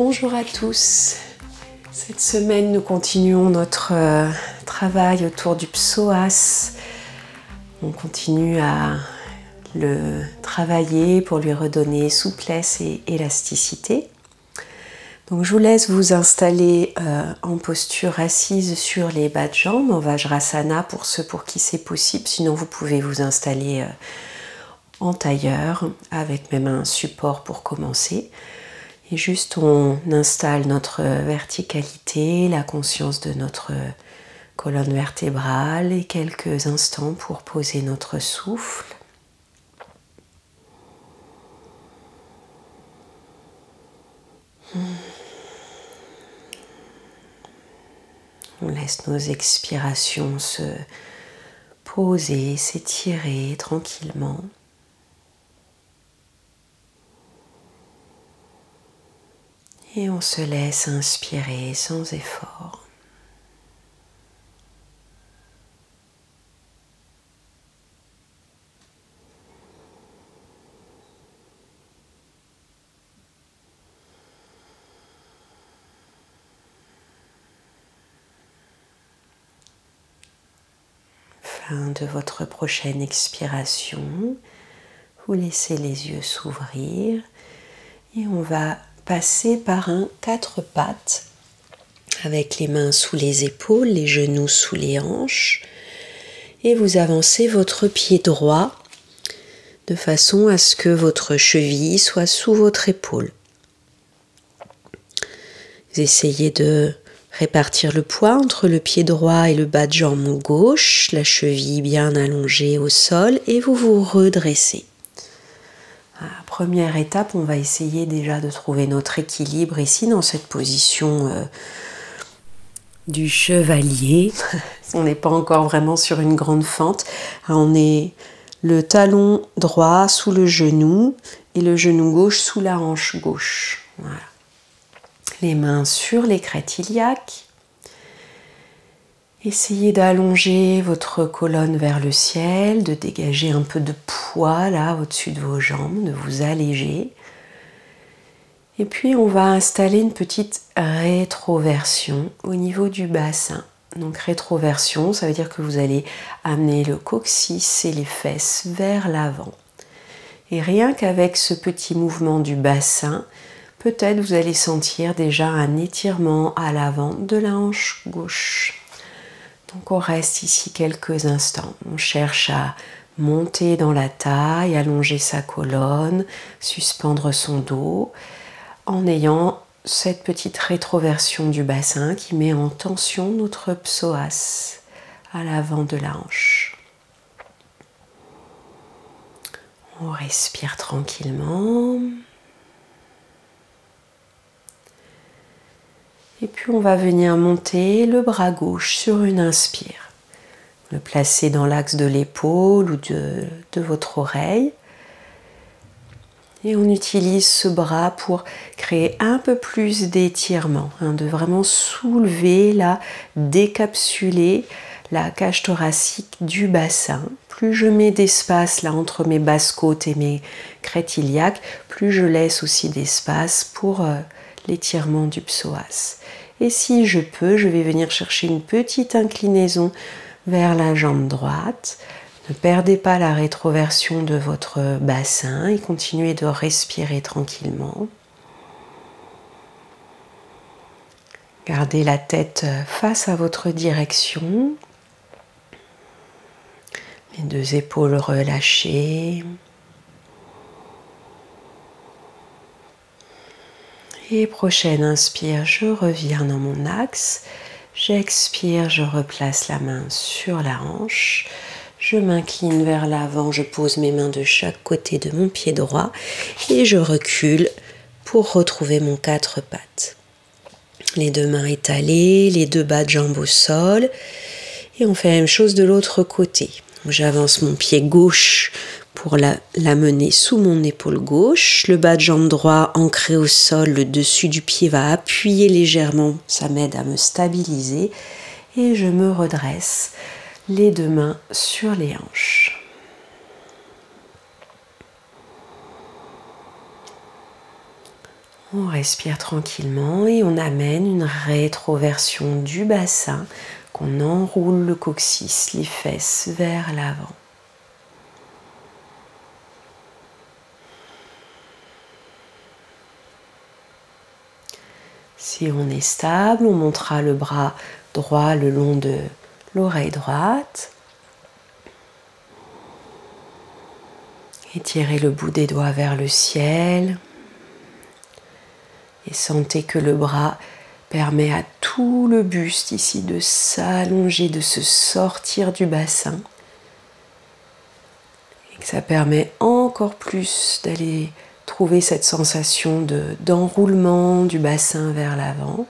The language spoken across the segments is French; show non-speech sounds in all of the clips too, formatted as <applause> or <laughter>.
Bonjour à tous. Cette semaine, nous continuons notre euh, travail autour du psoas. On continue à le travailler pour lui redonner souplesse et élasticité. Donc je vous laisse vous installer euh, en posture assise sur les bas de jambes en Vajrasana pour ceux pour qui c'est possible. Sinon vous pouvez vous installer euh, en tailleur avec même un support pour commencer. Et juste on installe notre verticalité, la conscience de notre colonne vertébrale et quelques instants pour poser notre souffle. On laisse nos expirations se poser, s'étirer tranquillement. Et on se laisse inspirer sans effort. Fin de votre prochaine expiration, vous laissez les yeux s'ouvrir et on va passer par un quatre pattes avec les mains sous les épaules, les genoux sous les hanches et vous avancez votre pied droit de façon à ce que votre cheville soit sous votre épaule. Essayez de répartir le poids entre le pied droit et le bas de jambe gauche, la cheville bien allongée au sol et vous vous redressez première étape, on va essayer déjà de trouver notre équilibre ici dans cette position euh, du chevalier. <laughs> on n'est pas encore vraiment sur une grande fente. On est le talon droit sous le genou et le genou gauche sous la hanche gauche. Les mains sur les crêtes iliaques. Essayez d'allonger votre colonne vers le ciel, de dégager un peu de poids là au-dessus de vos jambes, de vous alléger. Et puis on va installer une petite rétroversion au niveau du bassin. Donc rétroversion, ça veut dire que vous allez amener le coccyx et les fesses vers l'avant. Et rien qu'avec ce petit mouvement du bassin, peut-être vous allez sentir déjà un étirement à l'avant de la hanche gauche. Donc on reste ici quelques instants. On cherche à monter dans la taille, allonger sa colonne, suspendre son dos, en ayant cette petite rétroversion du bassin qui met en tension notre psoas à l'avant de la hanche. On respire tranquillement. Et puis on va venir monter le bras gauche sur une inspire. Le placer dans l'axe de l'épaule ou de, votre oreille. Et on utilise ce bras pour créer un peu plus d'étirement, hein, de vraiment soulever, là, décapsuler la cage thoracique du bassin. Plus je mets d'espace là entre mes basses côtes et mes crêtes plus je laisse aussi d'espace pour euh, l'étirement du psoas. Et si je peux, je vais venir chercher une petite inclinaison vers la jambe droite. Ne perdez pas la rétroversion de votre bassin et continuez de respirer tranquillement. Gardez la tête face à votre direction. Les deux épaules relâchées. Et prochaine inspire, je reviens dans mon axe. J'expire, je replace la main sur la hanche. Je m'incline vers l'avant, je pose mes mains de chaque côté de mon pied droit et je recule pour retrouver mon quatre pattes. Les deux mains étalées, les deux bas de jambes au sol. Et on fait la même chose de l'autre côté. J'avance mon pied gauche pour la, mener sous mon épaule gauche. Le bas de jambe droit ancré au sol, le dessus du pied va appuyer légèrement, ça m'aide à me stabiliser et je me redresse les deux mains sur les hanches. On respire tranquillement et on amène une rétroversion du bassin, qu'on enroule le coccyx, les fesses vers l'avant. Si on est stable, on montera le bras droit le long de l'oreille droite. Étirez le bout des doigts vers le ciel. Et sentez que le bras permet à tout le buste ici de s'allonger, de se sortir du bassin. Et que ça permet encore plus d'aller cette sensation d'enroulement du bassin vers l'avant.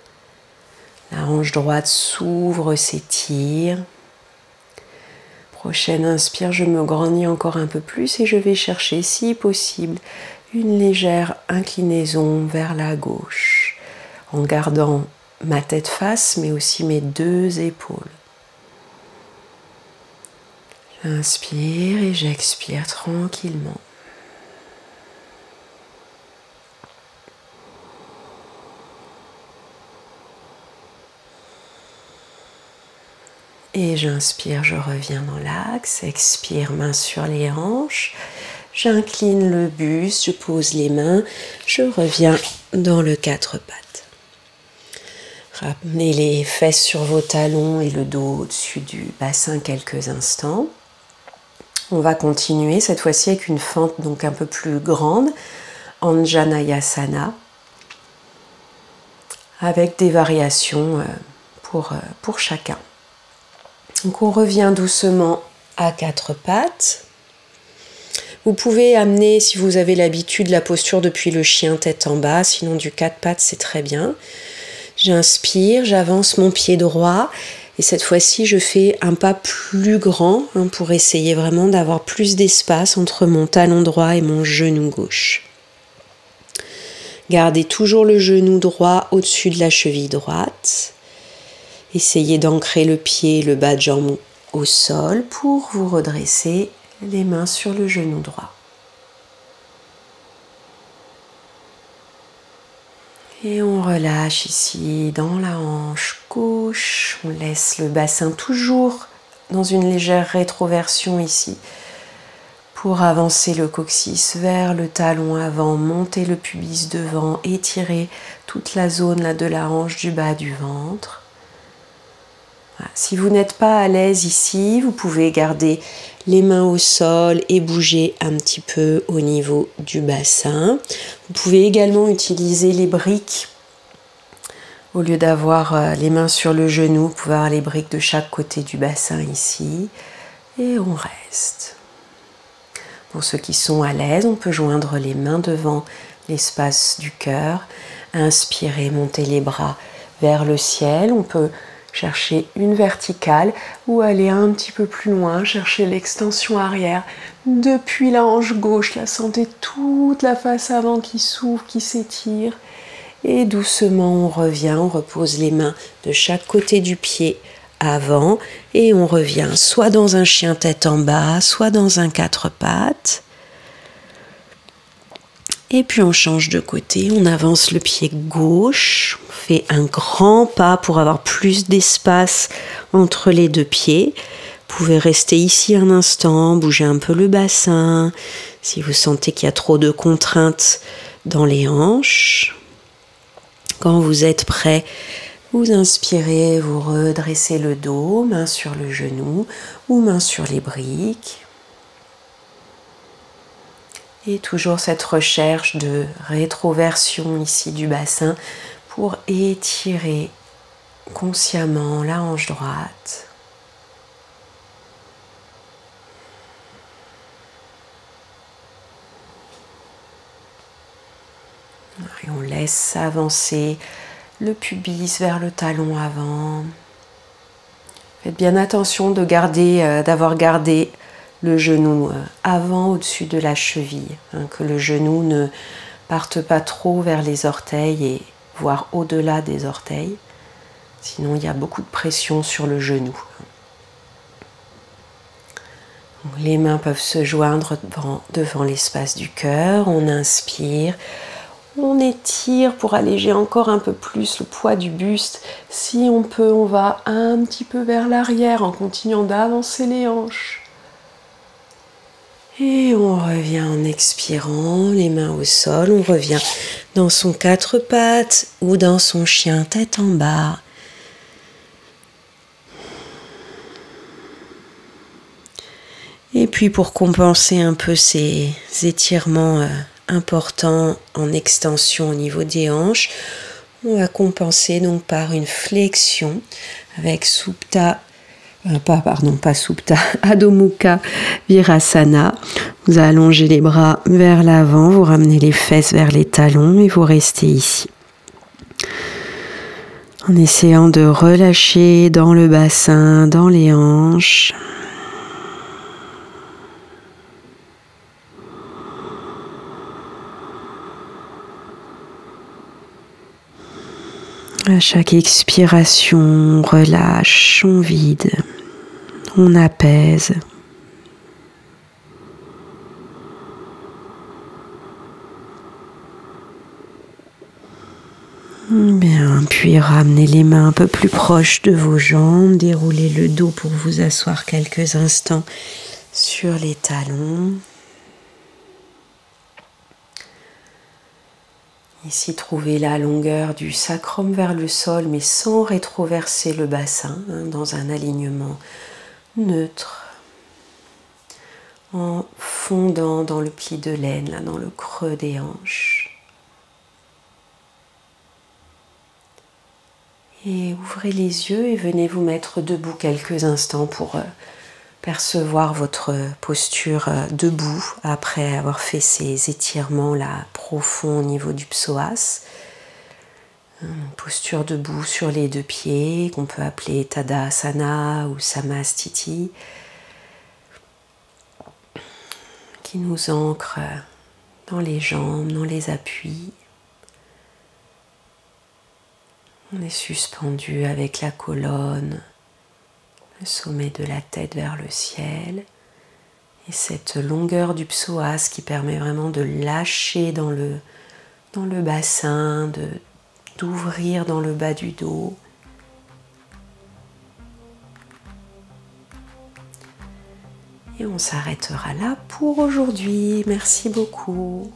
La hanche droite s'ouvre, s'étire. Prochaine inspire, je me grandis encore un peu plus et je vais chercher, si possible, une légère inclinaison vers la gauche, en gardant ma tête face, mais aussi mes deux épaules. J'inspire et j'expire tranquillement. Et j'inspire, je reviens dans l'axe. Expire, main sur les hanches. J'incline le buste, je pose les mains. Je reviens dans le quatre pattes. Ramenez les fesses sur vos talons et le dos au-dessus du bassin quelques instants. On va continuer cette fois-ci avec une fente donc un peu plus grande, Anjanayasana, avec des variations euh, pour, euh, pour chacun. Donc on revient doucement à quatre pattes. Vous pouvez amener, si vous avez l'habitude, la posture depuis le chien tête en bas, sinon du quatre pattes c'est très bien. J'inspire, j'avance mon pied droit et cette fois-ci je fais un pas plus grand hein, pour essayer vraiment d'avoir plus d'espace entre mon talon droit et mon genou gauche. Gardez toujours le genou droit au-dessus de la cheville droite. Essayez d'ancrer le pied, le bas de jambe au sol pour vous redresser les mains sur le genou droit. Et on relâche ici dans la hanche gauche. On laisse le bassin toujours dans une légère rétroversion ici pour avancer le coccyx vers le talon avant, monter le pubis devant, étirer toute la zone là de la hanche du bas du ventre. Si vous n'êtes pas à l'aise ici, vous pouvez garder les mains au sol et bouger un petit peu au niveau du bassin. Vous pouvez également utiliser les briques. Au lieu d'avoir euh, les mains sur le genou, vous pouvez avoir les briques de chaque côté du bassin ici. Et on reste. Pour ceux qui sont à l'aise, on peut joindre les mains devant l'espace du cœur. Inspirez, montez les bras vers le ciel. On peut chercher une verticale ou aller un petit peu plus loin, chercher l'extension arrière depuis la hanche gauche. La sentez toute la face avant qui s'ouvre, qui s'étire. Et doucement, on revient, on repose les mains de chaque côté du pied avant et on revient soit dans un chien tête en bas, soit dans un quatre pattes. Et puis on change de côté, on avance le pied gauche, on fait un grand pas pour avoir plus d'espace entre les deux pieds. Vous pouvez rester ici un instant, bouger un peu le bassin, si vous sentez qu'il y a trop de contraintes dans les hanches. Quand vous êtes prêt, vous inspirez, vous redressez le dos, main sur le genou ou main sur les briques. Et toujours cette recherche de rétroversion ici du bassin pour étirer consciemment la hanche droite. Et on laisse avancer le pubis vers le talon avant. Faites bien attention de garder, euh, d'avoir gardé le genou euh, avant au-dessus de la cheville, hein, que le genou ne parte pas trop vers les orteils et voire au-delà des orteils. Sinon, il y a beaucoup de pression sur le genou. les mains peuvent se joindre devant, devant l'espace du cœur. On inspire, On étire pour alléger encore un peu plus le poids du buste. Si on peut, on va un petit peu vers l'arrière en continuant d'avancer les hanches. Et on revient en expirant, les mains au sol. On revient dans son quatre pattes ou dans son chien tête en bas. Et puis pour compenser un peu ces étirements euh, importants en extension au niveau des hanches, on va compenser donc par une flexion avec Supta pas, pardon, pas Supta, <laughs> Adho Virasana. Vous allongez les bras vers l'avant, vous ramenez les fesses vers les talons et vous restez ici. En essayant de relâcher dans le bassin, dans les hanches. À chaque expiration, on relâche, on vide, on apaise. Bien, puis ramenez les mains un peu plus proches de vos jambes, déroulez le dos pour vous asseoir quelques instants sur les talons. Ici, trouvez la longueur du sacrum vers le sol, mais sans rétroverser le bassin, hein, dans un alignement neutre, en fondant dans le pli de laine, dans le creux des hanches. Et ouvrez les yeux et venez vous mettre debout quelques instants pour euh, percevoir votre posture euh, debout après avoir fait ces étirements là profonds au niveau du psoas. Posture debout sur les deux pieds qu'on peut appeler Tadasana ou Samastiti qui nous ancre dans les jambes, dans les appuis. On est suspendu avec la colonne le sommet de la tête vers le ciel et cette longueur du psoas qui permet vraiment de lâcher dans le, dans le bassin, de, d'ouvrir dans le bas du dos. Et on s'arrêtera là pour aujourd'hui. Merci beaucoup.